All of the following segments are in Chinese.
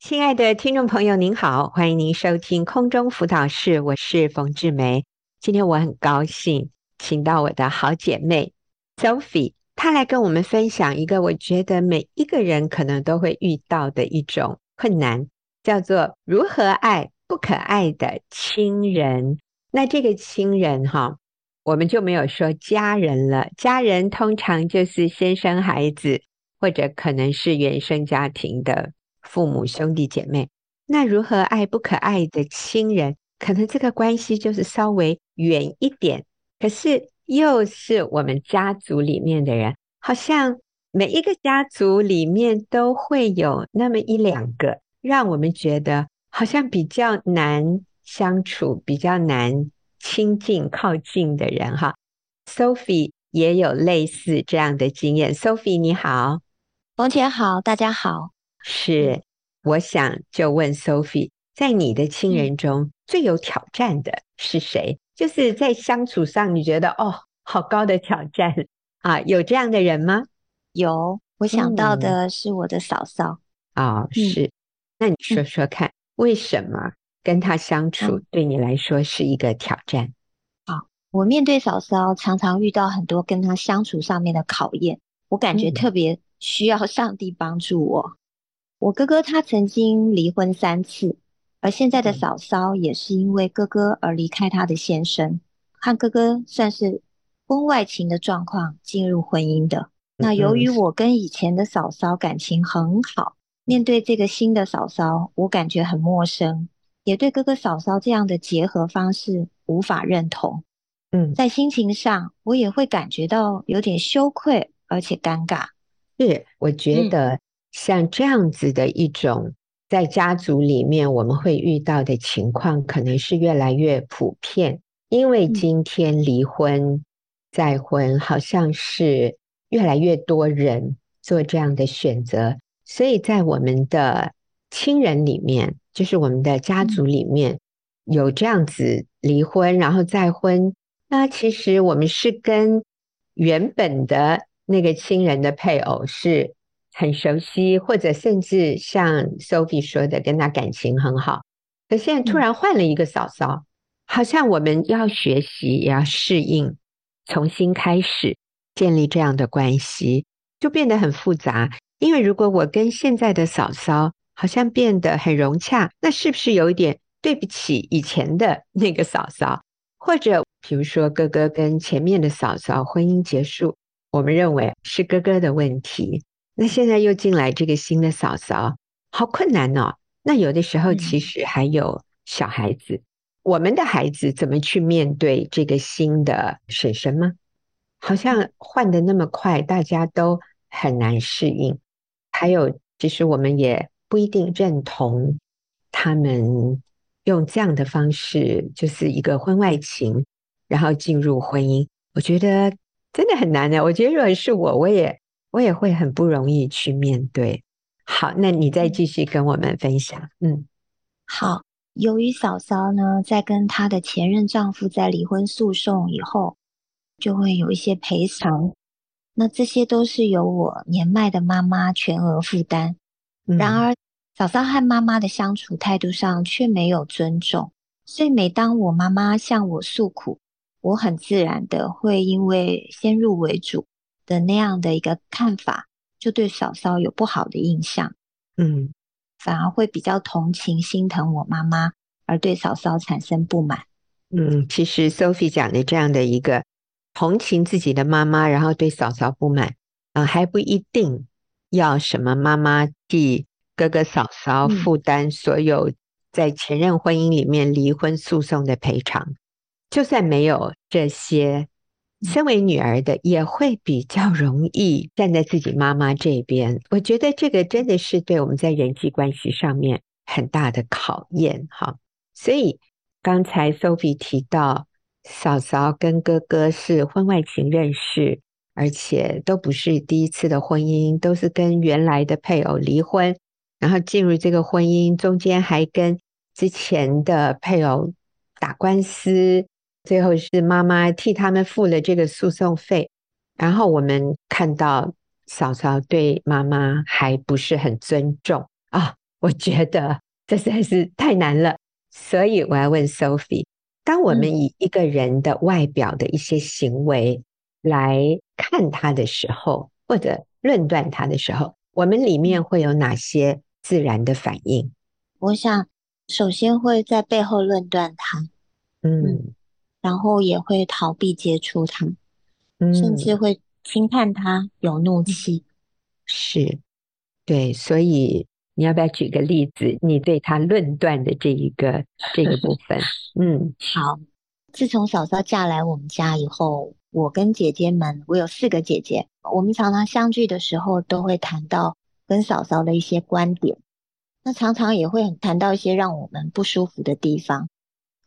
亲爱的听众朋友，您好，欢迎您收听空中辅导室，我是冯志梅。今天我很高兴，请到我的好姐妹 Sophie，她来跟我们分享一个我觉得每一个人可能都会遇到的一种困难，叫做如何爱不可爱的亲人。那这个亲人哈，我们就没有说家人了，家人通常就是先生孩子，或者可能是原生家庭的。父母、兄弟姐妹，那如何爱不可爱的亲人？可能这个关系就是稍微远一点，可是又是我们家族里面的人，好像每一个家族里面都会有那么一两个，让我们觉得好像比较难相处、比较难亲近、靠近的人。哈，Sophie 也有类似这样的经验。Sophie 你好，冯姐好，大家好。是，我想就问 Sophie，在你的亲人中最有挑战的是谁？就是在相处上，你觉得哦，好高的挑战啊，有这样的人吗？有，我想到的是我的嫂嫂。啊、嗯哦，是，那你说说看，为什么跟她相处对你来说是一个挑战？好、嗯，我面对嫂嫂，常常遇到很多跟她相处上面的考验，我感觉特别需要上帝帮助我。我哥哥他曾经离婚三次，而现在的嫂嫂也是因为哥哥而离开他的先生，和哥哥算是婚外情的状况进入婚姻的。那由于我跟以前的嫂嫂感情很好，面对这个新的嫂嫂，我感觉很陌生，也对哥哥嫂嫂这样的结合方式无法认同。嗯，在心情上，我也会感觉到有点羞愧，而且尴尬。是，我觉得、嗯。像这样子的一种在家族里面我们会遇到的情况，可能是越来越普遍。因为今天离婚再婚，好像是越来越多人做这样的选择，所以在我们的亲人里面，就是我们的家族里面有这样子离婚然后再婚，那其实我们是跟原本的那个亲人的配偶是。很熟悉，或者甚至像 Sophie 说的，跟他感情很好。可现在突然换了一个嫂嫂，好像我们要学习，也要适应，重新开始建立这样的关系，就变得很复杂。因为如果我跟现在的嫂嫂好像变得很融洽，那是不是有一点对不起以前的 那个嫂嫂？或者比如说哥哥跟前面的嫂嫂婚姻结束，我们认为是哥哥的问题。那现在又进来这个新的嫂嫂，好困难哦。那有的时候其实还有小孩子，嗯、我们的孩子怎么去面对这个新的婶婶吗？好像换的那么快，大家都很难适应。还有，其实我们也不一定认同他们用这样的方式，就是一个婚外情，然后进入婚姻。我觉得真的很难的。我觉得如果是我，我也。我也会很不容易去面对。好，那你再继续跟我们分享。嗯，好。由于嫂嫂呢，在跟她的前任丈夫在离婚诉讼以后，就会有一些赔偿。那这些都是由我年迈的妈妈全额负担。然而，嫂嫂和妈妈的相处态度上却没有尊重，所以每当我妈妈向我诉苦，我很自然的会因为先入为主。的那样的一个看法，就对嫂嫂有不好的印象，嗯，反而会比较同情心疼我妈妈，而对嫂嫂产生不满。嗯，其实 Sophie 讲的这样的一个同情自己的妈妈，然后对嫂嫂不满，啊、呃，还不一定要什么妈妈替哥哥嫂嫂负担所有在前任婚姻里面离婚诉讼的赔偿，嗯、就算没有这些。身为女儿的也会比较容易站在自己妈妈这边，我觉得这个真的是对我们在人际关系上面很大的考验哈。所以刚才 Sophie 提到，嫂嫂跟哥哥是婚外情认识，而且都不是第一次的婚姻，都是跟原来的配偶离婚，然后进入这个婚姻，中间还跟之前的配偶打官司。最后是妈妈替他们付了这个诉讼费，然后我们看到嫂嫂对妈妈还不是很尊重。啊，我觉得这实在是太难了。所以我要问 Sophie：当我们以一个人的外表的一些行为来看他的时候，或者论断他的时候，我们里面会有哪些自然的反应？我想，首先会在背后论断他，嗯，嗯，然后也会逃避接触他，嗯，甚至会轻判他，有怒气。是，对，所以你要不要举个例子？你对他论断的这一个这个部 分，嗯，好。自从嫂嫂嫁来我们家以后，我跟姐姐们，我有四个姐姐，我们常常相聚的时候，都会谈到跟嫂嫂的一些观点。那常常也会谈到一些让我们不舒服的地方。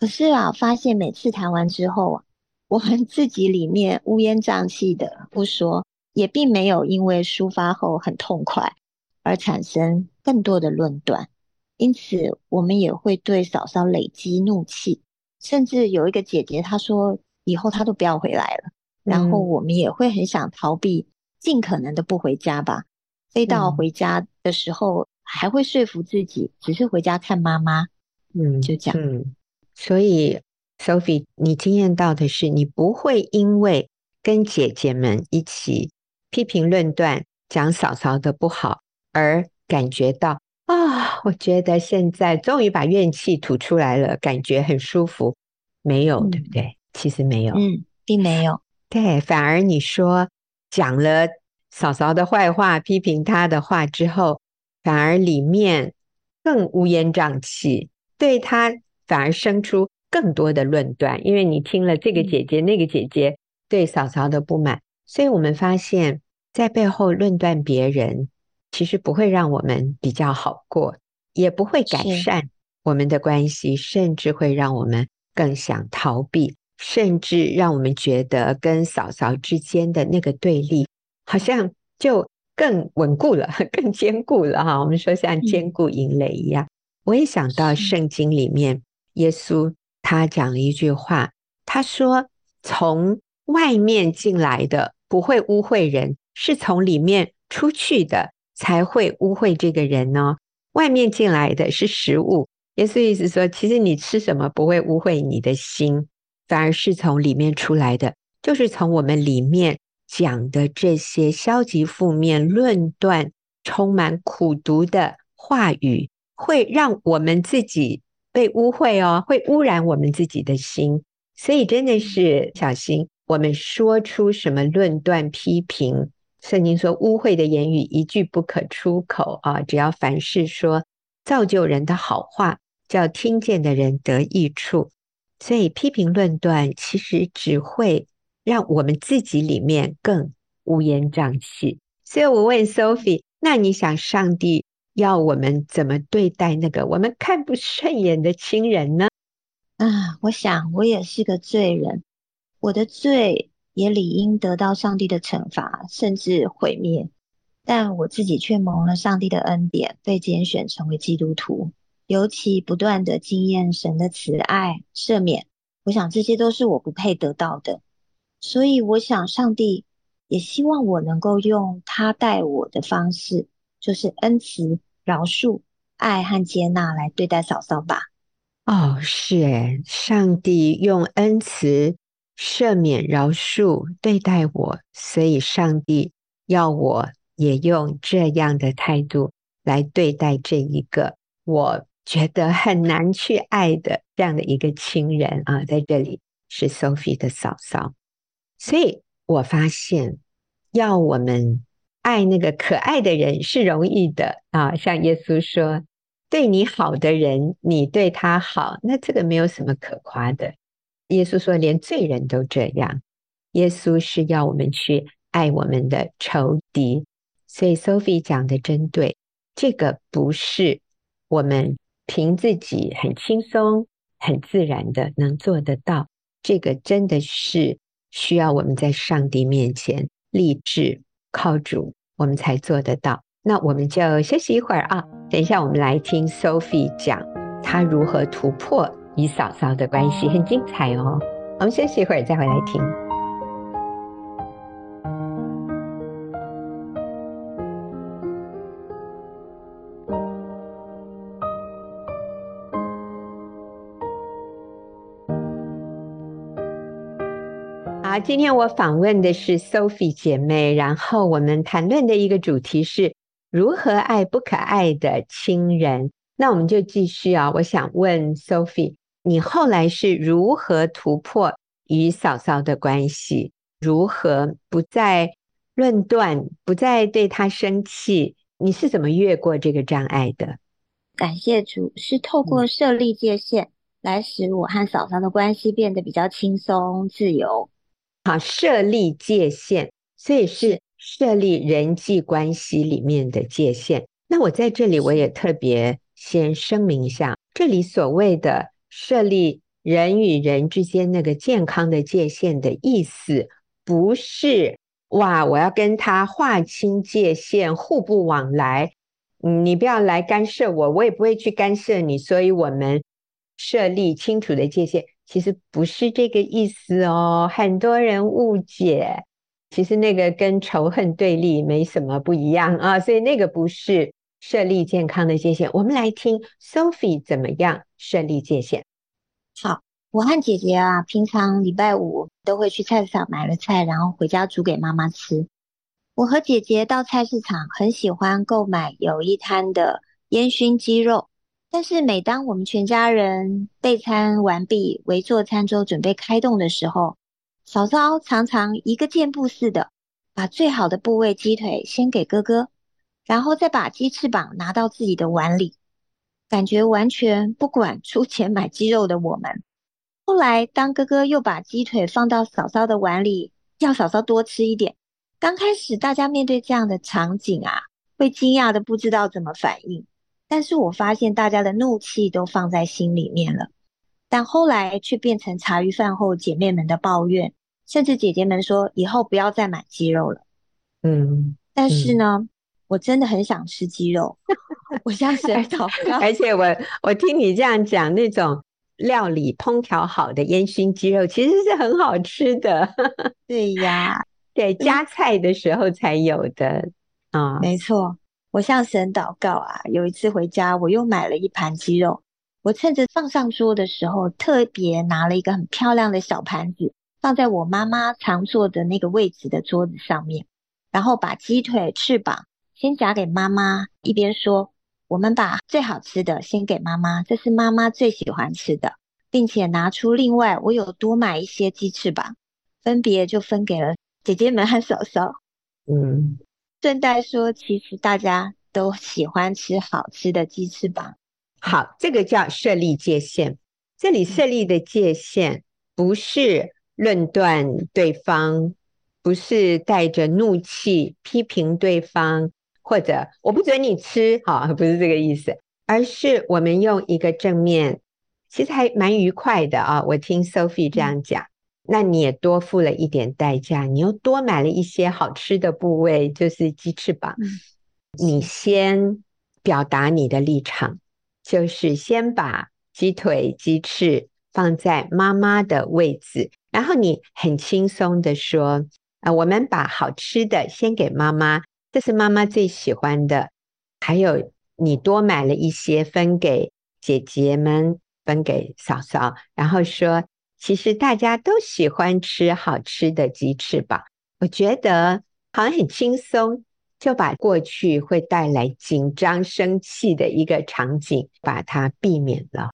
可是啊，发现每次谈完之后啊，我们自己里面乌烟瘴气的不说，也并没有因为抒发后很痛快而产生更多的论断。因此，我们也会对嫂嫂累积怒气。甚至有一个姐姐，她说以后她都不要回来了。然后我们也会很想逃避，尽可能的不回家吧。飞到回家的时候，还会说服自己，只是回家看妈妈。嗯，就这样。嗯，所以 Sophie，你经验到的是，你不会因为跟姐姐们一起批评论断，讲嫂嫂的不好，而感觉到。啊、哦，我觉得现在终于把怨气吐出来了，感觉很舒服。没有，对不对？嗯、其实没有，嗯，并没有。对，反而你说讲了嫂嫂的坏话，批评她的话之后，反而里面更乌烟瘴气，对她反而生出更多的论断。因为你听了这个姐姐、那个姐姐对嫂嫂的不满，所以我们发现，在背后论断别人。其实不会让我们比较好过，也不会改善我们的关系，甚至会让我们更想逃避，甚至让我们觉得跟嫂嫂之间的那个对立，好像就更稳固了，更坚固了哈。我们说像坚固营垒一样。我也想到圣经里面，耶稣他讲了一句话，他说：“从外面进来的不会污秽人，是从里面出去的。”才会污秽这个人呢？外面进来的是食物，耶稣意思说，其实你吃什么不会污秽你的心，反而是从里面出来的，就是从我们里面讲的这些消极负面、论断、充满苦毒的话语，会让我们自己被污秽哦，会污染我们自己的心。所以真的是小心，我们说出什么论断、批评。圣经说，污秽的言语一句不可出口啊！只要凡事说造就人的好话，叫听见的人得益处。所以批评论断，其实只会让我们自己里面更乌烟瘴气。所以我问 Sophie，那你想上帝要我们怎么对待那个我们看不顺眼的亲人呢？啊，我想我也是个罪人，我的罪。也理应得到上帝的惩罚，甚至毁灭。但我自己却蒙了上帝的恩典，被拣选成为基督徒，尤其不断的经验神的慈爱赦免。我想这些都是我不配得到的，所以我想上帝也希望我能够用他待我的方式，就是恩慈、饶恕、爱和接纳来对待嫂嫂吧。哦，是诶，上帝用恩慈。赦免、饶恕对待我，所以上帝要我也用这样的态度来对待这一个我觉得很难去爱的这样的一个亲人啊，在这里是 Sophie 的嫂嫂，所以我发现要我们爱那个可爱的人是容易的啊，像耶稣说，对你好的人，你对他好，那这个没有什么可夸的。耶稣说：“连罪人都这样。”耶稣是要我们去爱我们的仇敌，所以 Sophie 讲的真对。这个不是我们凭自己很轻松、很自然的能做得到。这个真的是需要我们在上帝面前立志靠主，我们才做得到。那我们就休息一会儿啊，等一下我们来听 Sophie 讲她如何突破。与嫂嫂的关系很精彩哦，我们休息一会儿再回来听。好，今天我访问的是 Sophie 姐妹，然后我们谈论的一个主题是如何爱不可爱的亲人。那我们就继续啊，我想问 Sophie，你后来是如何突破与嫂嫂的关系？如何不再论断，不再对她生气？你是怎么越过这个障碍的？感谢主，是透过设立界限，来使我和嫂嫂的关系变得比较轻松自由。好，设立界限，所以是设立人际关系里面的界限。那我在这里，我也特别先声明一下，这里所谓的设立人与人之间那个健康的界限的意思，不是哇，我要跟他划清界限，互不往来。你不要来干涉我，我也不会去干涉你，所以我们设立清楚的界限，其实不是这个意思哦。很多人误解，其实那个跟仇恨对立没什么不一样啊，所以那个不是设立健康的界限。我们来听 Sophie 怎么样设立界限。好，我和姐姐啊，平常礼拜五都会去菜市场买了菜，然后回家煮给妈妈吃。我和姐姐到菜市场，很喜欢购买有一摊的烟熏鸡肉。但是每当我们全家人备餐完毕，围坐餐桌准备开动的时候，嫂嫂常常一个箭步似的，把最好的部位鸡腿先给哥哥，然后再把鸡翅膀拿到自己的碗里，感觉完全不管出钱买鸡肉的我们。后来当哥哥又把鸡腿放到嫂嫂的碗里，要嫂嫂多吃一点。刚开始，大家面对这样的场景啊，会惊讶的不知道怎么反应。但是我发现大家的怒气都放在心里面了，但后来却变成茶余饭后姐妹们的抱怨，甚至姐姐们说以后不要再买鸡肉了。嗯，但是呢，嗯、我真的很想吃鸡肉，我向神祷告。而且我我听你这样讲，那种料理烹调好的烟熏鸡肉其实是很好吃的。对呀。对，加菜的时候才有的啊，没错。我向神祷告啊，有一次回家，我又买了一盘鸡肉。我趁着放上桌的时候，特别拿了一个很漂亮的小盘子，放在我妈妈常坐的那个位置的桌子上面，然后把鸡腿、翅膀先夹给妈妈，一边说：“我们把最好吃的先给妈妈，这是妈妈最喜欢吃的，并且拿出另外我有多买一些鸡翅膀，分别就分给了。”姐姐们和嫂嫂，嗯，顺带说，其实大家都喜欢吃好吃的鸡翅膀。好，这个叫设立界限。这里设立的界限不是论断对方，不是带着怒气批评对方，或者我不准你吃，好，不是这个意思，而是我们用一个正面，其实还蛮愉快的啊。我听 Sophie 这样讲。那你也多付了一点代价，你又多买了一些好吃的部位，就是鸡翅膀。嗯、你先表达你的立场，就是先把鸡腿、鸡翅放在妈妈的位置，然后你很轻松的说：“啊、呃，我们把好吃的先给妈妈，这是妈妈最喜欢的。还有，你多买了一些分给姐姐们，分给嫂嫂，然后说。”其实大家都喜欢吃好吃的鸡翅膀，我觉得好像很轻松，就把过去会带来紧张、生气的一个场景把它避免了。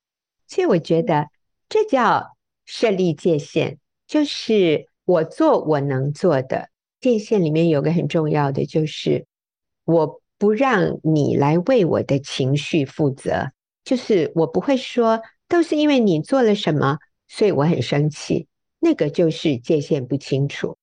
所以我觉得这叫设立界限，就是我做我能做的。界限里面有个很重要的，就是我不让你来为我的情绪负责，就是我不会说都是因为你做了什么。所以我很生气，那个就是界限不清楚，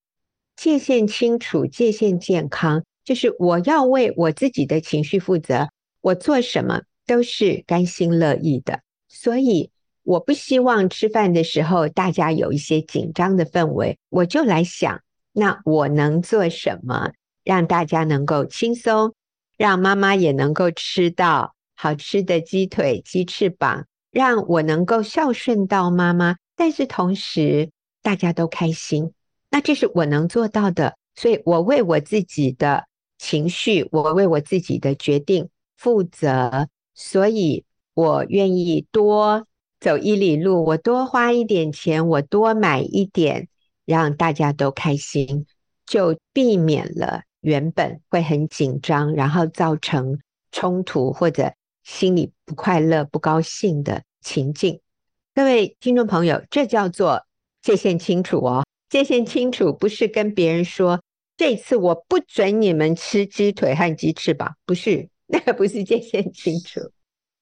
界限清楚，界限健康，就是我要为我自己的情绪负责，我做什么都是甘心乐意的。所以我不希望吃饭的时候大家有一些紧张的氛围，我就来想，那我能做什么让大家能够轻松，让妈妈也能够吃到好吃的鸡腿、鸡翅膀。让我能够孝顺到妈妈，但是同时大家都开心，那这是我能做到的。所以我为我自己的情绪，我为我自己的决定负责。所以我愿意多走一里路，我多花一点钱，我多买一点让大家都开心，就避免了原本会很紧张，然后造成冲突或者心里不快乐、不高兴的情境。各位听众朋友，这叫做界限清楚哦。界限清楚不是跟别人说，这次我不准你们吃鸡腿和鸡翅膀，不是，那个不是界限清楚，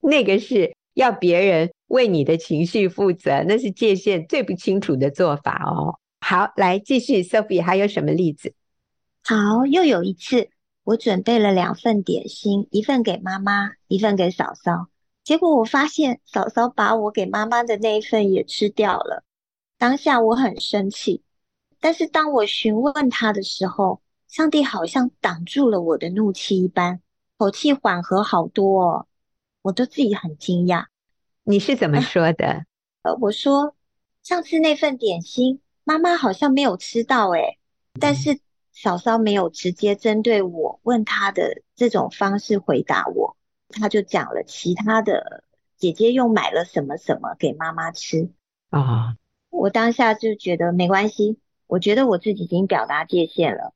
那个是要别人为你的情绪负责，那是界限最不清楚的做法哦。好，来继续，Sophie 还有什么例子？好，又有一次，我准备了两份点心，一份给妈妈，一份给嫂嫂。结果我发现嫂嫂把我给妈妈的那一份也吃掉了。当下我很生气。但是当我询问她的时候，上帝好像挡住了我的怒气一般，口气缓和好多哦，我都自己很惊讶。你是怎么说的？呃，我说上次那份点心，妈妈好像没有吃到诶，但是嫂嫂没有直接针对我问他的这种方式回答我，他就讲了其他的，姐姐又买了什么什么给妈妈吃啊。哦，我当下就觉得没关系。我觉得我自己已经表达界限了，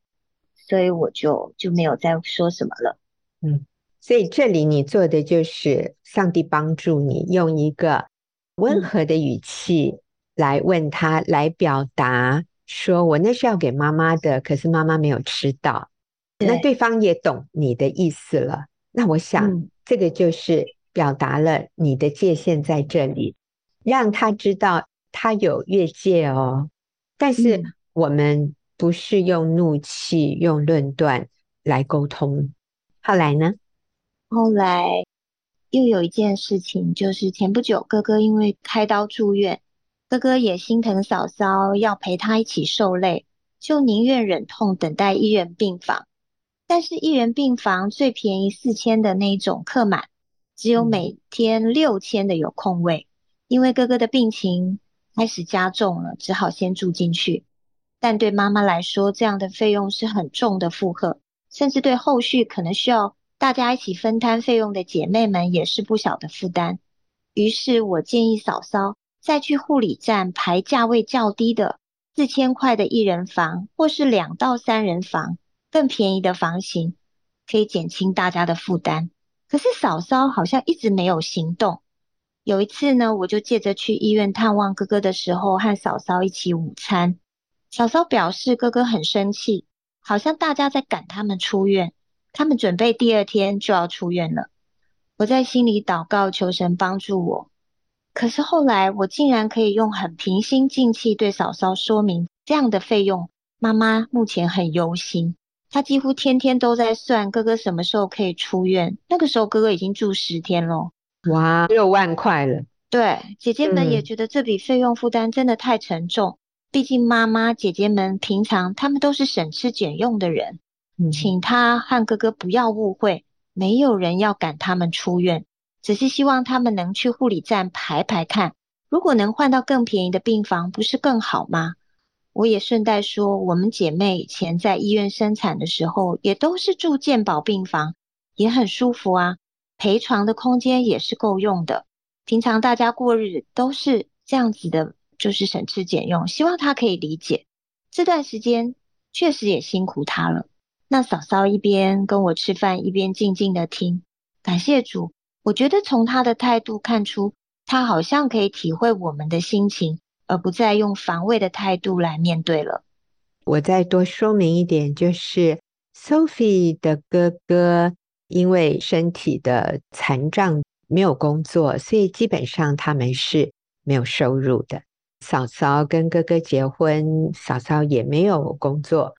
所以我就就没有再说什么了。嗯，所以这里你做的就是上帝帮助你用一个温和的语气来问他，来表达说：“我那是要给妈妈的，可是妈妈没有吃到。”那对方也懂你的意思了。那我想，这个就是表达了你的界限在这里，让他知道他有越界哦。但是。我们不是用怒气、用论断来沟通。后来呢？后来又有一件事情，就是前不久哥哥因为开刀住院，哥哥也心疼嫂嫂，要陪她一起受累，就宁愿忍痛等待一人病房。但是，一人病房最便宜四千的那种客满，只有每天六千的有空位。因为哥哥的病情开始加重了，只好先住进去。但对妈妈来说，这样的费用是很重的负荷，甚至对后续可能需要大家一起分摊费用的姐妹们也是不小的负担。于是我建议嫂嫂再去护理站排价位较低的四千块的一人房，或是两到三人房，更便宜的房型，可以减轻大家的负担。可是嫂嫂好像一直没有行动。有一次呢，我就借着去医院探望哥哥的时候，和嫂嫂一起午餐。嫂嫂表示，哥哥很生气，好像大家在赶他们出院，他们准备第二天就要出院了。我在心里祷告，求神帮助我。可是后来，我竟然可以用很平心静气对嫂嫂说明这样的费用。妈妈目前很忧心，她几乎天天都在算哥哥什么时候可以出院。那个时候，哥哥已经住十天了。哇，六万块了。对，姐姐们也觉得这笔费用负担真的太沉重。毕竟妈妈姐姐们平常他们都是省吃俭用的人，嗯，请他和哥哥不要误会，没有人要赶他们出院，只是希望他们能去护理站排排看，如果能换到更便宜的病房，不是更好吗？我也顺带说，我们姐妹以前在医院生产的时候，也都是住健保病房，也很舒服啊，陪床的空间也是够用的，平常大家过日都是这样子的。就是省吃俭用，希望他可以理解。这段时间确实也辛苦他了。那嫂嫂一边跟我吃饭，一边静静的听。感谢主，我觉得从他的态度看出，他好像可以体会我们的心情，而不再用防卫的态度来面对了。我再多说明一点，就是 Sophie 的哥哥因为身体的残障没有工作，所以基本上他们是没有收入的。嫂嫂跟哥哥结婚，嫂嫂也没有工作，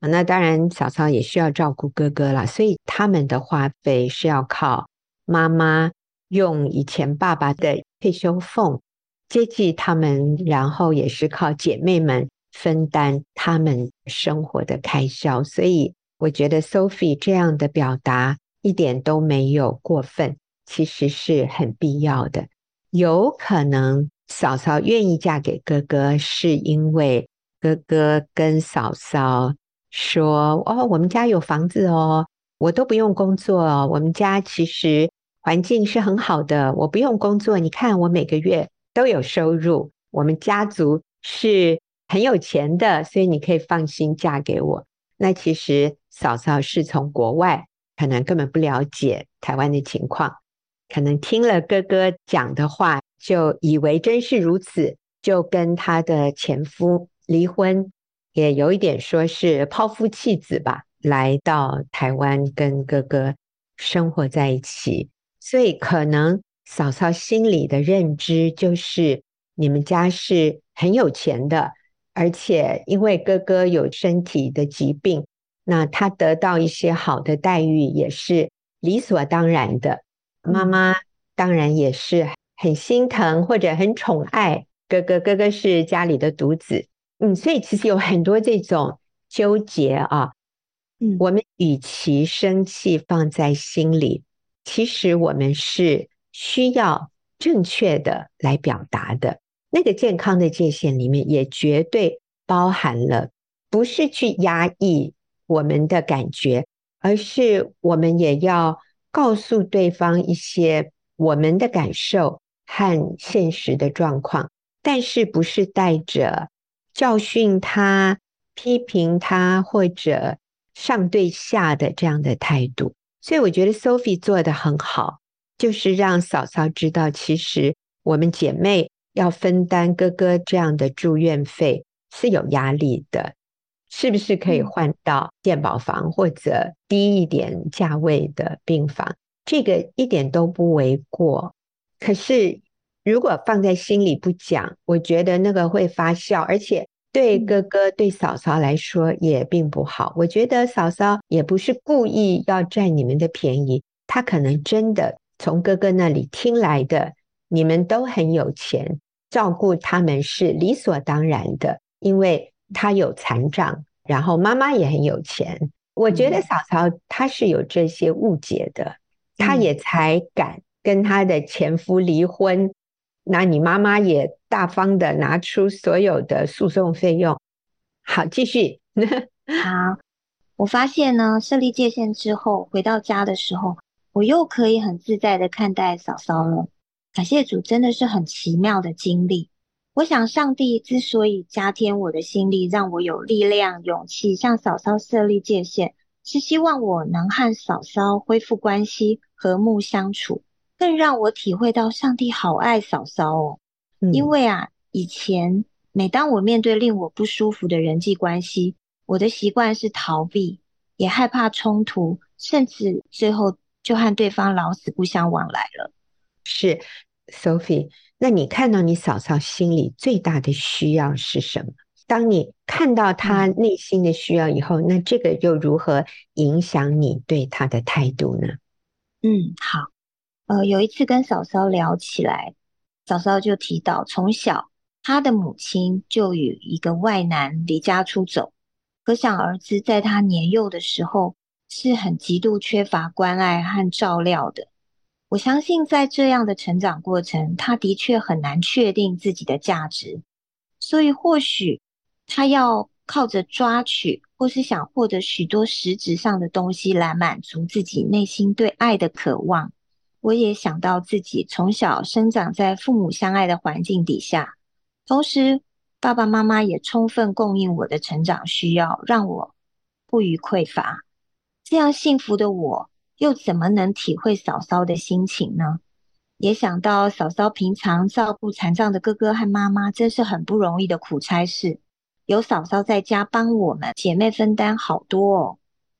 那当然嫂嫂也需要照顾哥哥啦，所以他们的花费是要靠妈妈用以前爸爸的退休俸接济他们，然后也是靠姐妹们分担他们生活的开销。所以我觉得 Sophie 这样的表达一点都没有过分，其实是很必要的，有可能。嫂嫂愿意嫁给哥哥，是因为哥哥跟嫂嫂说：“哦，我们家有房子哦，我都不用工作哦，我们家其实环境是很好的，我不用工作，你看我每个月都有收入，我们家族是很有钱的，所以你可以放心嫁给我。那其实嫂嫂是从国外，可能根本不了解台湾的情况，可能听了哥哥讲的话，就以为真是如此，就跟她的前夫离婚，也有一点说是抛夫弃子吧，来到台湾跟哥哥生活在一起。所以可能嫂嫂心里的认知就是，你们家是很有钱的。而且，因为哥哥有身体的疾病，那他得到一些好的待遇也是理所当然的。妈妈当然也是很心疼或者很宠爱哥哥，哥哥是家里的独子，嗯，所以其实有很多这种纠结啊。嗯，我们与其生气放在心里，其实我们是需要正确的来表达的。那个健康的界限里面，也绝对包含了，不是去压抑我们的感觉，而是我们也要告诉对方一些我们的感受和现实的状况，但是不是带着教训他、批评他或者上对下的这样的态度。所以我觉得 Sophie 做得很好，就是让嫂嫂知道，其实我们姐妹。要分担哥哥这样的住院费是有压力的，是不是可以换到健保房或者低一点价位的病房？这个一点都不为过。可是如果放在心里不讲，我觉得那个会发酵，而且对哥哥、对嫂嫂来说也并不好。我觉得嫂嫂也不是故意要占你们的便宜，她可能真的从哥哥那里听来的，你们都很有钱。照顾他们是理所当然的，因为他有残障，然后妈妈也很有钱。我觉得嫂嫂她是有这些误解的，她也才敢跟她的前夫离婚。那你妈妈也大方的拿出所有的诉讼费用。好，继续。好，我发现呢，设立界限之后，回到家的时候，我又可以很自在的看待嫂嫂了。感谢主，真的是很奇妙的经历。我想，上帝之所以加添我的心力，让我有力量、勇气向嫂嫂设立界限，是希望我能和嫂嫂恢复关系，和睦相处，更让我体会到上帝好爱嫂嫂哦。嗯。因为啊，以前每当我面对令我不舒服的人际关系，我的习惯是逃避，也害怕冲突，甚至最后就和对方老死不相往来了。是。Sophie，那你看到你嫂嫂心里最大的需要是什么？当你看到她内心的需要以后，那这个又如何影响你对她的态度呢？嗯，好。呃，有一次跟嫂嫂聊起来，早早就提到，从小他的母亲就与一个外男离家出走，可想而知，在他年幼的时候是很极度缺乏关爱和照料的。我相信，在这样的成长过程，他的确很难确定自己的价值，所以或许他要靠着抓取，或是想获得许多实质上的东西来满足自己内心对爱的渴望。我也想到自己从小生长在父母相爱的环境底下，同时爸爸妈妈也充分供应我的成长需要，让我不虞匮乏。这样幸福的我。又怎么能体会嫂嫂的心情呢？也想到嫂嫂平常照顾残障的哥哥和妈妈，真是很不容易的苦差事。有嫂嫂在家帮我们姐妹分担好多哦，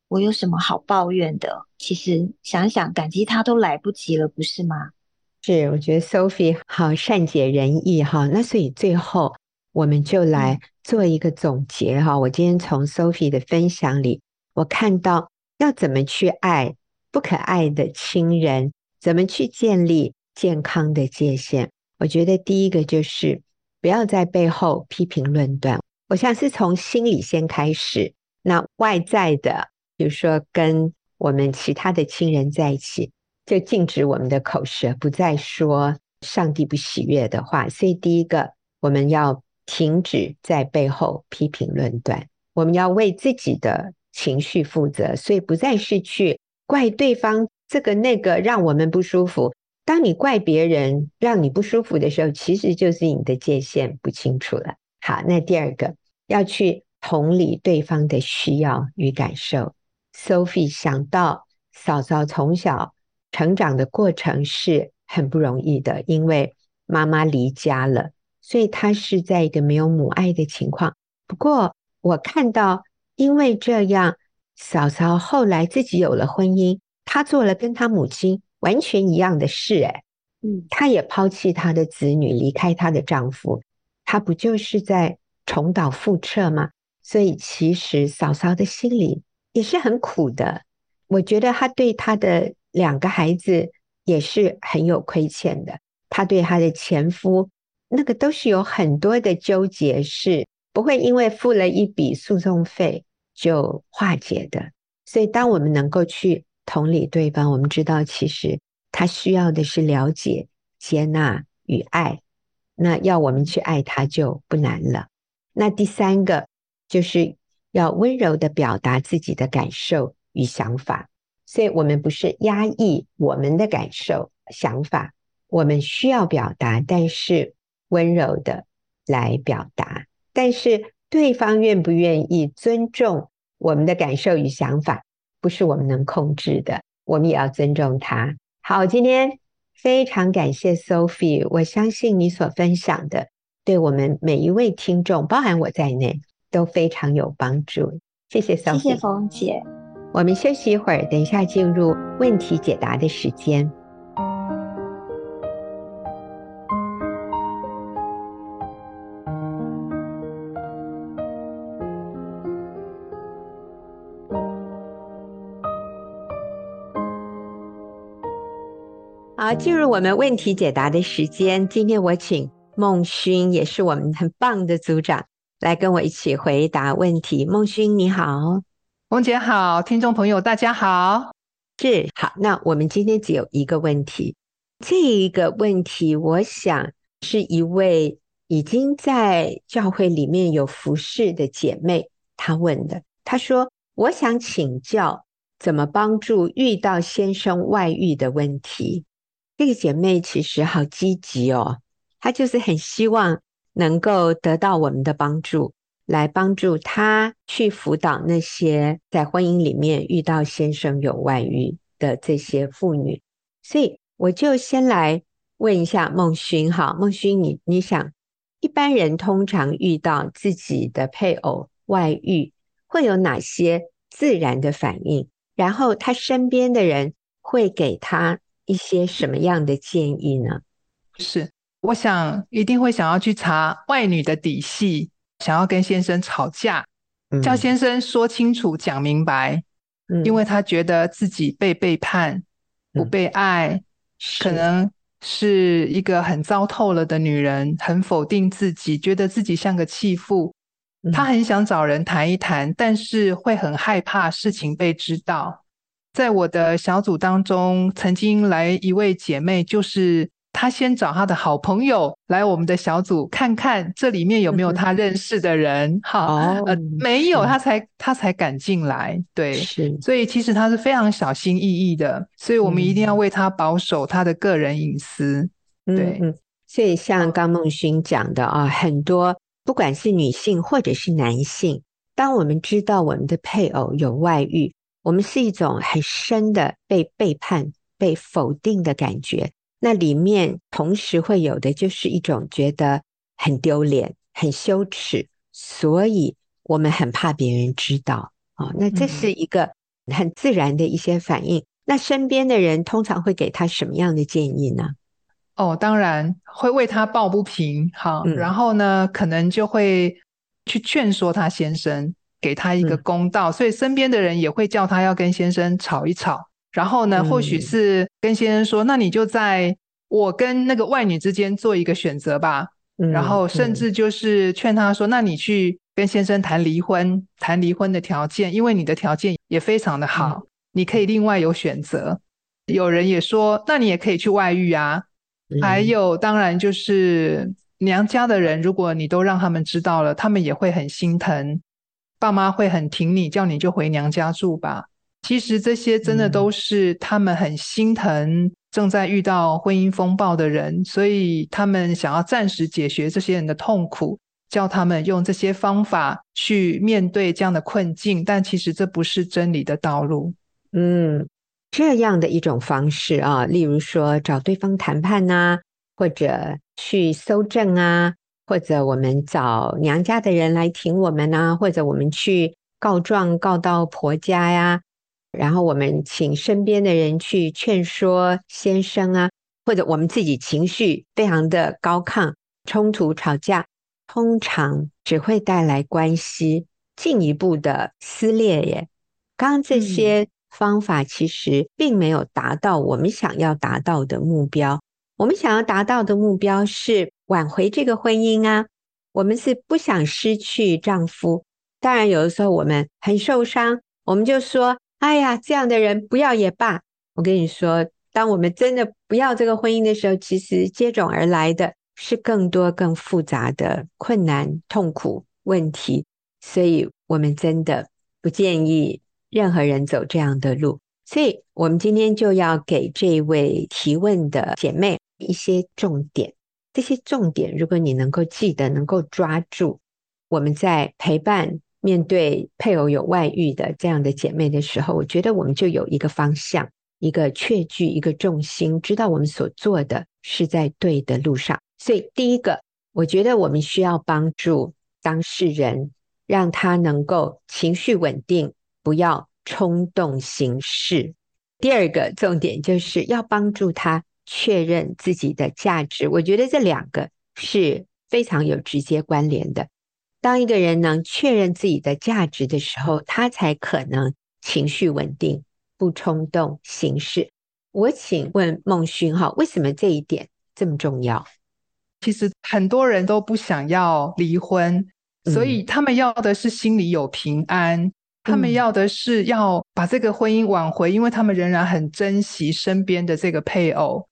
我有什么好抱怨的？其实想想感激他都来不及了，不是吗？是，我觉得 Sophie 好善解人意哈。那所以最后我们就来做一个总结哈。我今天从 Sophie 的分享里，我看到要怎么去爱。不可爱的亲人，怎么去建立健康的界限？我觉得第一个就是不要在背后批评论断。我想是从心里先开始。那外在的，比如说跟我们其他的亲人在一起，就禁止我们的口舌，不再说上帝不喜悦的话。所以第一个，我们要停止在背后批评论断，我们要为自己的情绪负责。所以不再是去。怪对方这个那个让我们不舒服。当你怪别人让你不舒服的时候，其实就是你的界限不清楚了。好，那第二个要去同理对方的需要与感受。Sophie 想到嫂嫂从小成长的过程是很不容易的，因为妈妈离家了，所以她是在一个没有母爱的情况。不过我看到，因为这样，嫂嫂后来自己有了婚姻，她做了跟她母亲完全一样的事，哎嗯，她也抛弃她的子女，离开她的丈夫，她不就是在重蹈覆辙吗？所以其实嫂嫂的心里也是很苦的。我觉得她对她的两个孩子也是很有亏欠的，她对她的前夫那个都是有很多的纠结，是。不会因为付了一笔诉讼费就化解的，所以当我们能够去同理对方，我们知道其实他需要的是了解、接纳与爱，那要我们去爱他就不难了。那第三个就是要温柔地表达自己的感受与想法，所以我们不是压抑我们的感受、想法，我们需要表达，但是温柔的来表达。但是对方愿不愿意尊重我们的感受与想法，不是我们能控制的。我们也要尊重他。好，今天非常感谢 Sophie，我相信你所分享的，对我们每一位听众，包含我在内，都非常有帮助。谢谢 Sophie，谢谢冯姐。我们休息一会儿，等一下进入问题解答的时间。好，进入我们问题解答的时间。今天我请孟勋，也是我们很棒的组长，来跟我一起回答问题。孟勋，你好，冯姐好，听众朋友大家好。是，好，那我们今天只有一个问题。这一个问题，我想是一位已经在教会里面有服侍的姐妹她问的。她说：“我想请教，怎么帮助遇到先生外遇的问题？”这个姐妹其实好积极哦，她就是很希望能够得到我们的帮助，来帮助他去辅导那些在婚姻里面遇到先生有外遇的这些妇女。所以我就先来问一下孟勋哈，孟勋你你想，一般人通常遇到自己的配偶外遇，会有哪些自然的反应？然后他身边的人会给他一些什么样的建议呢？是，我想一定会想要去查外女的底细，想要跟先生吵架，嗯、叫先生说清楚、讲明白，嗯、因为他觉得自己被背叛、不被爱，嗯、可能是一个很糟透了的女人，很否定自己，觉得自己像个弃妇。嗯、他很想找人谈一谈，但是会很害怕事情被知道。在我的小组当中，曾经来一位姐妹，就是她先找他的好朋友来我们的小组看看，这里面有没有他认识的人。哈、哦，呃，没有，他才他才敢进来。对，是，所以其实他是非常小心翼翼的，所以我们一定要为他保守他的个人隐私。嗯、对，嗯，所以像刚梦勋讲的啊，很多不管是女性或者是男性，当我们知道我们的配偶有外遇。我们是一种很深的被背叛、被否定的感觉，那里面同时会有的就是一种觉得很丢脸、很羞耻，所以我们很怕别人知道哦，那这是一个很自然的一些反应。嗯、那身边的人通常会给他什么样的建议呢？哦，当然会为他抱不平，好，嗯、然后呢，可能就会去劝说他先生。给他一个公道，嗯、所以身边的人也会叫他要跟先生吵一吵。然后呢，或许是跟先生说：“嗯、那你就在我跟那个外女之间做一个选择吧。嗯”然后甚至就是劝他说：“嗯、那你去跟先生谈离婚，谈离婚的条件，因为你的条件也非常的好，嗯、你可以另外有选择。”有人也说：“那你也可以去外遇啊。嗯”还有，当然就是娘家的人，如果你都让他们知道了，他们也会很心疼。爸妈会很挺你，叫你就回娘家住吧。其实这些真的都是他们很心疼正在遇到婚姻风暴的人，所以他们想要暂时解决这些人的痛苦，叫他们用这些方法去面对这样的困境，但其实这不是真理的道路。嗯，这样的一种方式啊，例如说找对方谈判呐、啊，或者去搜证啊，或者我们找娘家的人来挺我们啊，或者我们去告状告到婆家呀，然后我们请身边的人去劝说先生啊，或者我们自己情绪非常的高亢，冲突吵架。通常只会带来关系进一步的撕裂耶。刚刚这些方法其实并没有达到我们想要达到的目标。我们想要达到的目标是挽回这个婚姻啊，我们是不想失去丈夫。当然，有的时候我们很受伤，我们就说：“哎呀，这样的人不要也罢。”我跟你说，当我们真的不要这个婚姻的时候，其实接踵而来的。是更多更复杂的困难、痛苦问题，所以我们真的不建议任何人走这样的路。所以，我们今天就要给这位提问的姐妹一些重点。这些重点，如果你能够记得、能够抓住，我们在陪伴面对配偶有外遇的这样的姐妹的时候，我觉得我们就有一个方向、一个确据、一个重心，知道我们所做的是在对的路上。所以，第一个，我觉得我们需要帮助当事人，让他能够情绪稳定，不要冲动行事。第二个重点就是要帮助他确认自己的价值。我觉得这两个是非常有直接关联的。当一个人能确认自己的价值的时候，他才可能情绪稳定，不冲动行事。我请问孟勋哈，为什么这一点这么重要？其实很多人都不想要离婚，所以他们要的是心里有平安，嗯、他们要的是要把这个婚姻挽回，因为他们仍然很珍惜身边的这个配偶。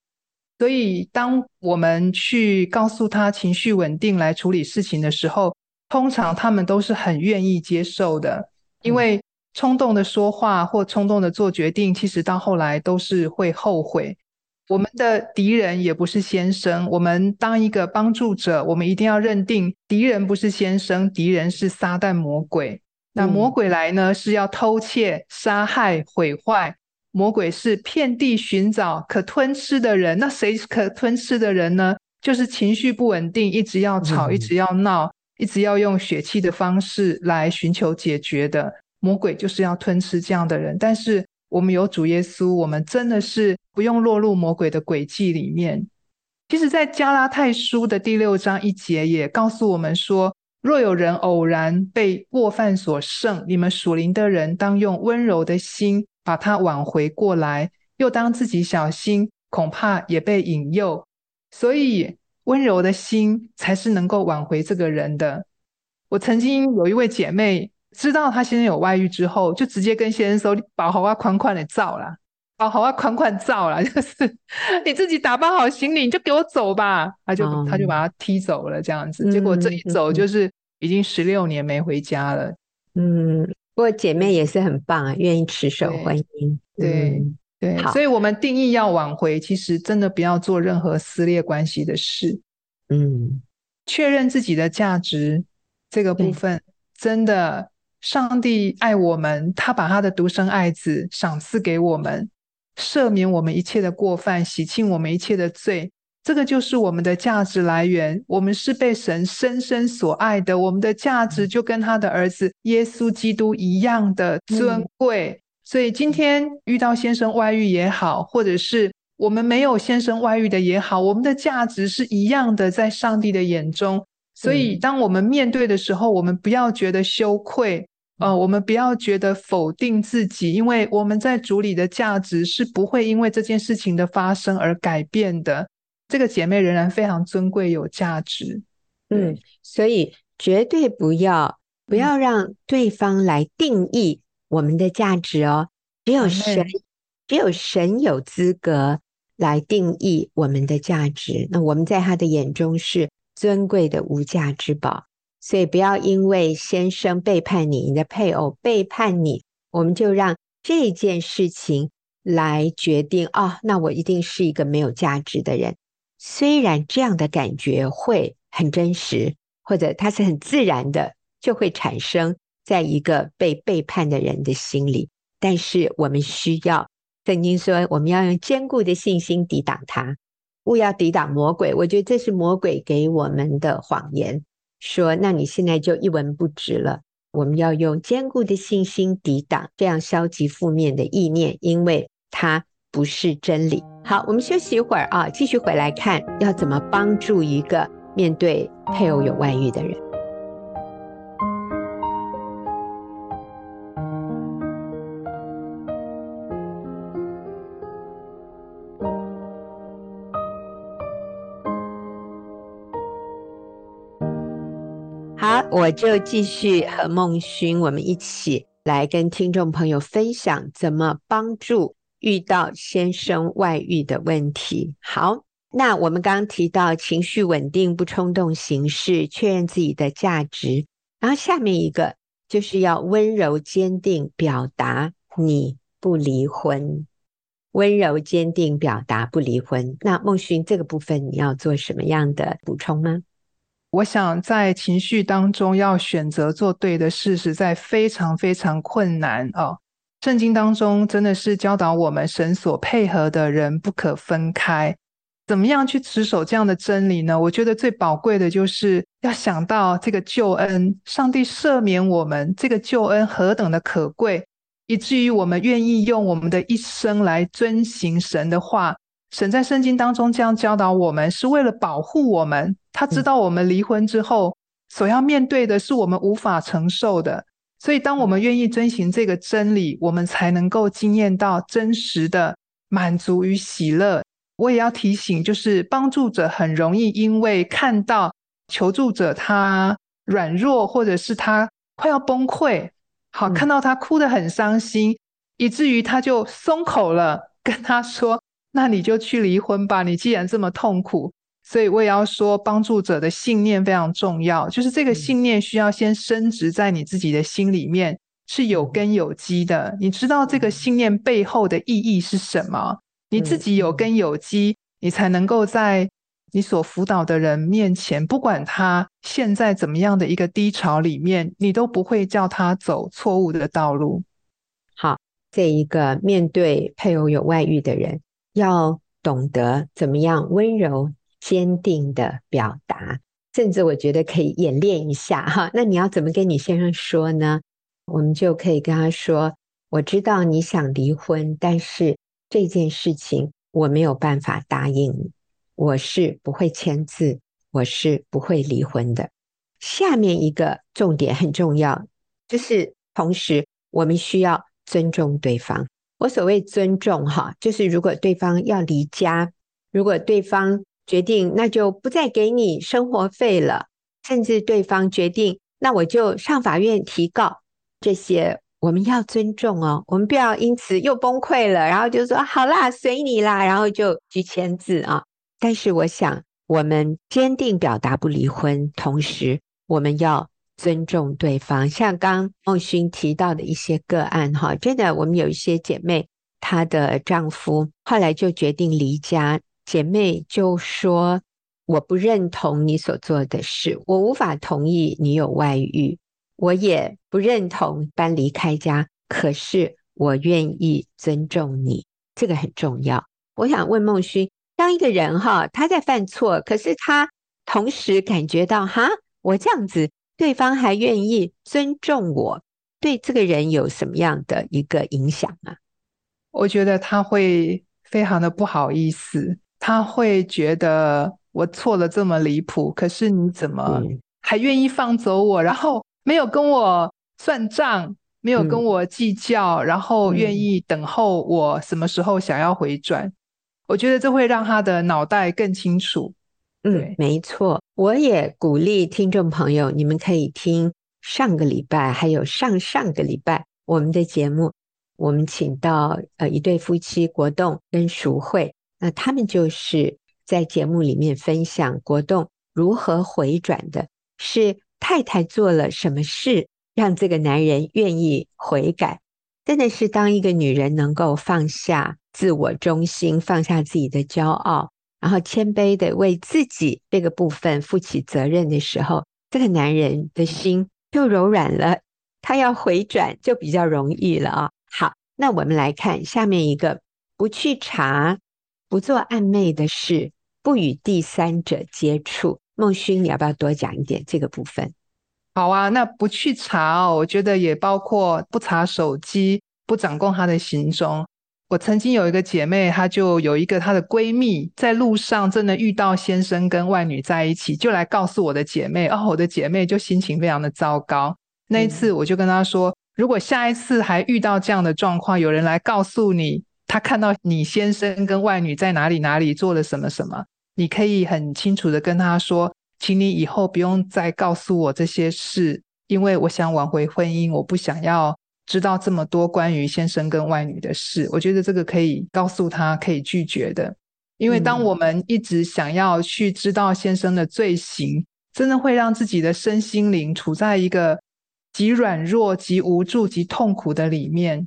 所以，当我们去告诉他情绪稳定来处理事情的时候，通常他们都是很愿意接受的，因为冲动的说话或冲动的做决定，其实到后来都是会后悔。我们的敌人也不是先生，我们当一个帮助者，我们一定要认定敌人不是先生，敌人是撒旦魔鬼。那魔鬼来呢，是要偷窃、杀害、毁坏。魔鬼是遍地寻找可吞吃的人。那谁可吞吃的人呢？就是情绪不稳定，一直要吵，一直要闹，一直要用血气的方式来寻求解决的。魔鬼就是要吞吃这样的人，但是。我们有主耶稣，我们真的是不用落入魔鬼的诡计里面。其实，在加拉太书的第六章一节也告诉我们说：若有人偶然被过犯所胜，你们属灵的人当用温柔的心把他挽回过来，又当自己小心，恐怕也被引诱。所以，温柔的心才是能够挽回这个人的。我曾经有一位姐妹。知道她先生有外遇之后，就直接跟先生说：“把好啊，款款的照啦，把好啊，款款照啦，就是你自己打包好行李，你就给我走吧。”她就、嗯、他就把他踢走了，这样子。结果这一走就是已经十六年没回家了。嗯，不过姐妹也是很棒啊，愿意持守婚姻。对、嗯、所以我们定义要挽回，其实真的不要做任何撕裂关系的事。嗯，确认自己的价值这个部分，真的。上帝爱我们，他把他的独生爱子赏赐给我们，赦免我们一切的过犯，洗清我们一切的罪。这个就是我们的价值来源。我们是被神深深所爱的，我们的价值就跟他的儿子耶稣基督一样的尊贵。嗯、所以今天遇到先生外遇也好，或者是我们没有先生外遇的也好，我们的价值是一样的，在上帝的眼中。所以当我们面对的时候，我们不要觉得羞愧。呃，我们不要觉得否定自己，因为我们在主里的价值是不会因为这件事情的发生而改变的。这个姐妹仍然非常尊贵、有价值。嗯，所以绝对不要不要让对方来定义我们的价值哦。只有神，嗯、只有神有资格来定义我们的价值。那我们在他的眼中是尊贵的无价之宝。所以不要因为先生背叛你，你的配偶背叛你，我们就让这件事情来决定啊、哦，那我一定是一个没有价值的人。虽然这样的感觉会很真实，或者它是很自然的，就会产生在一个被背叛的人的心里。但是我们需要，圣经说我们要用坚固的信心抵挡它，勿要抵挡魔鬼。我觉得这是魔鬼给我们的谎言，说那你现在就一文不值了。我们要用坚固的信心抵挡这样消极负面的意念，因为它不是真理。好，我们休息一会儿啊，继续回来看要怎么帮助一个面对配偶有外遇的人。我就继续和孟勋，我们一起来跟听众朋友分享怎么帮助遇到先生外遇的问题。好，那我们刚刚提到情绪稳定，不冲动行事，确认自己的价值。然后下面一个就是要温柔坚定表达你不离婚，温柔坚定表达不离婚。那孟勋这个部分你要做什么样的补充吗？我想在情绪当中要选择做对的事，实在非常非常困难哦。圣经当中真的是教导我们，神所配合的人不可分开。怎么样去持守这样的真理呢？我觉得最宝贵的就是要想到这个救恩，上帝赦免我们，这个救恩何等的可贵，以至于我们愿意用我们的一生来遵行神的话。神在圣经当中这样教导我们，是为了保护我们。他知道我们离婚之后所要面对的是我们无法承受的，所以当我们愿意遵循这个真理，我们才能够经验到真实的满足与喜乐。我也要提醒，就是帮助者很容易因为看到求助者他软弱，或者是他快要崩溃，好，看到他哭得很伤心，以至于他就松口了，跟他说：“那你就去离婚吧，你既然这么痛苦。”所以我也要说，帮助者的信念非常重要，就是这个信念需要先升值在你自己的心里面，是有根有基的。你知道这个信念背后的意义是什么？你自己有根有基，你才能够在你所辅导的人面前，不管他现在怎么样的一个低潮里面，你都不会叫他走错误的道路。好，这一个面对配偶有外遇的人，要懂得怎么样温柔。坚定的表达，甚至我觉得可以演练一下 哈。那你要怎么跟你先生说呢？我们就可以跟他说：“我知道你想离婚，但是这件事情我没有办法答应你，我是不会签字，我是不会离婚的。”下面一个重点很重要，就是同时我们需要尊重对方。我所谓尊重哈，就是如果对方要离家，如果对方决定那就不再给你生活费了，甚至对方决定那我就上法院提告，这些我们要尊重哦，我们不要因此又崩溃了，然后就说好啦，随你啦，然后就去签字啊。但是我想，我们坚定表达不离婚，同时我们要尊重对方。像刚孟勋提到的一些个案哈，真的，我们有一些姐妹，她的丈夫后来就决定离家。姐妹就说：“我不认同你所做的事，我无法同意你有外遇，我也不认同搬离开家。可是我愿意尊重你，这个很重要。我想问孟勋，当一个人哈他在犯错，可是他同时感觉到哈，我这样子，对方还愿意尊重我，对这个人有什么样的一个影响啊？我觉得他会非常的不好意思。”他会觉得我错了这么离谱，可是你怎么还愿意放走我？然后没有跟我算账，没有跟我计较，然后愿意等候我什么时候想要回转？我觉得这会让他的脑袋更清楚。嗯，没错。我也鼓励听众朋友，你们可以听上个礼拜还有上上个礼拜我们的节目，我们请到呃一对夫妻国栋跟淑慧。那他们就是在节目里面分享国栋如何回转的，是太太做了什么事让这个男人愿意悔改？真的是当一个女人能够放下自我中心，放下自己的骄傲，然后谦卑的为自己这个部分负起责任的时候，这个男人的心 就柔软了，他要回转就比较容易了啊。好，那我们来看下面一个：不去查，不做暧昧的事，不与第三者接触。孟勋，你要不要多讲一点这个部分？好啊，那不去查哦，我觉得也包括不查手机，不掌控他的行踪。我曾经有一个姐妹，她就有一个她的闺蜜，在路上真的遇到先生跟外女在一起，就来告诉我的姐妹，哦，我的姐妹就心情非常的糟糕。那一次我就跟她说，如果下一次还遇到这样的状况，有人来告诉你，他看到你先生跟外女在哪里哪里做了什么什么，你可以很清楚的跟他说。请你以后不用再告诉我这些事，因为我想挽回婚姻，我不想要知道这么多关于先生跟外女的事。我觉得这个可以告诉他，可以拒绝的。因为当我们一直想要去知道先生的罪行，真的会让自己的身心灵处在一个极软弱、极无助、极痛苦的里面。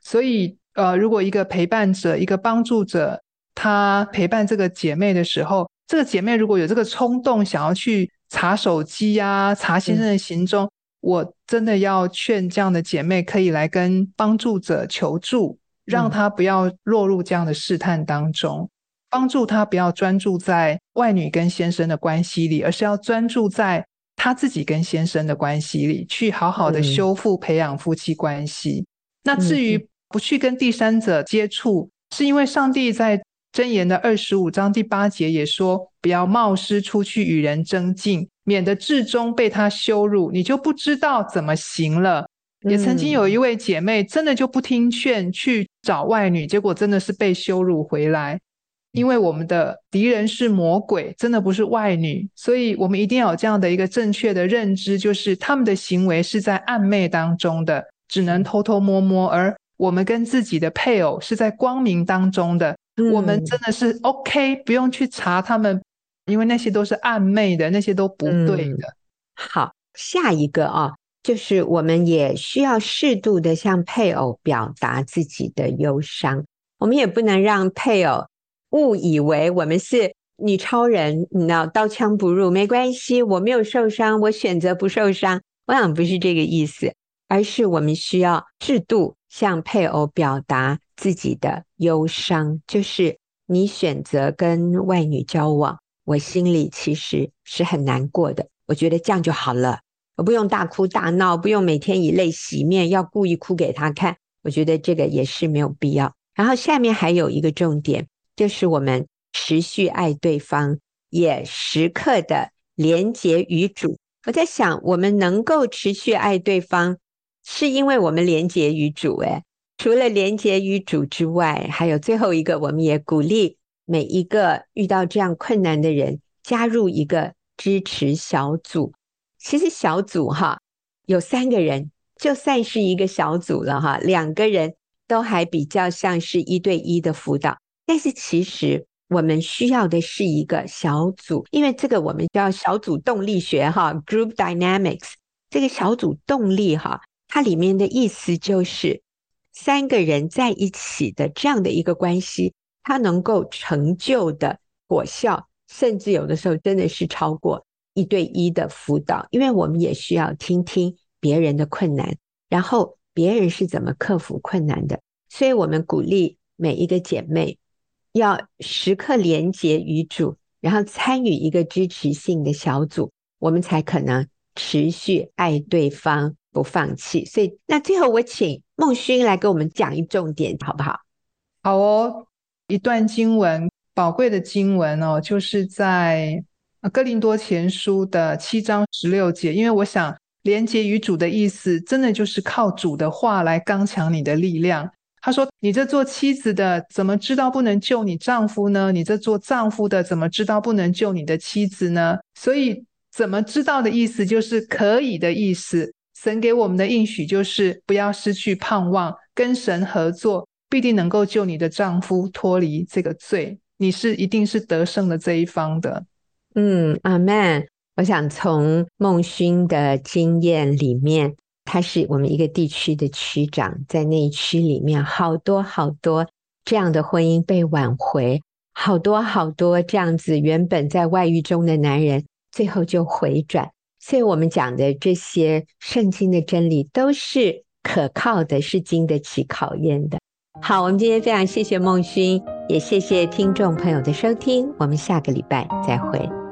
所以，呃，如果一个陪伴者、一个帮助者，他陪伴这个姐妹的时候，这个姐妹如果有这个冲动，想要去查手机呀、啊、查先生的行踪，嗯、我真的要劝这样的姐妹可以来跟帮助者求助，让她不要落入这样的试探当中，嗯、帮助她不要专注在外女跟先生的关系里，而是要专注在她自己跟先生的关系里，去好好的修复、培养夫妻关系。嗯、那至于不去跟第三者接触，是因为上帝在。箴言的二十五章第八节也说：“不要冒失出去与人争竞，免得至终被他羞辱，你就不知道怎么行了。”也曾经有一位姐妹真的就不听劝去找外女，结果真的是被羞辱回来。因为我们的敌人是魔鬼，真的不是外女，所以我们一定要有这样的一个正确的认知，就是他们的行为是在暧昧当中的，只能偷偷摸摸，而我们跟自己的配偶是在光明当中的。我们真的是 OK，不用去查他们，因为那些都是暧昧的，那些都不对的。嗯、好，下一个啊，就是我们也需要适度的向配偶表达自己的忧伤，我们也不能让配偶误以为我们是女超人，你知道，刀枪不入，没关系，我没有受伤，我选择不受伤。我想不是这个意思，而是我们需要适度向配偶表达。自己的忧伤，就是你选择跟外女交往，我心里其实是很难过的。我觉得这样就好了，我不用大哭大闹，不用每天以泪洗面，要故意哭给他看。我觉得这个也是没有必要。然后下面还有一个重点，就是我们持续爱对方，也时刻的连结于主。我在想，我们能够持续爱对方，是因为我们连结于主，诶。除了连结于主之外，还有最后一个，我们也鼓励每一个遇到这样困难的人加入一个支持小组。其实小组哈，有三个人就算是一个小组了哈，两个人都还比较像是一对一的辅导。但是其实我们需要的是一个小组，因为这个我们叫小组动力学哈，Group Dynamics。这个小组动力哈，它里面的意思就是。三个人在一起的这样的一个关系，它能够成就的果效，甚至有的时候真的是超过一对一的辅导，因为我们也需要听听别人的困难，然后别人是怎么克服困难的。所以我们鼓励每一个姐妹要时刻连结于主，然后参与一个支持性的小组，我们才可能持续爱对方。不放弃，所以那最后我请孟勋来给我们讲一重点，好不好？好哦，一段经文，宝贵的经文哦，就是在哥林多前书的七章十六节。因为我想连结于主的意思，真的就是靠主的话来刚强你的力量。他说：“你这做妻子的，怎么知道不能救你丈夫呢？你这做丈夫的，怎么知道不能救你的妻子呢？”所以，怎么知道的意思，就是可以的意思。神给我们的应许就是不要失去盼望，跟神合作，必定能够救你的丈夫脱离这个罪。你是一定是得胜的这一方的。嗯，阿们。我想从孟勋的经验里面，他是我们一个地区的区长，在那一区里面，好多好多这样的婚姻被挽回，好多好多这样子原本在外遇中的男人，最后就回转。所以我们讲的这些圣经的真理都是可靠的，是经得起考验的。好，我们今天非常谢谢孟勋，也谢谢听众朋友的收听，我们下个礼拜再会。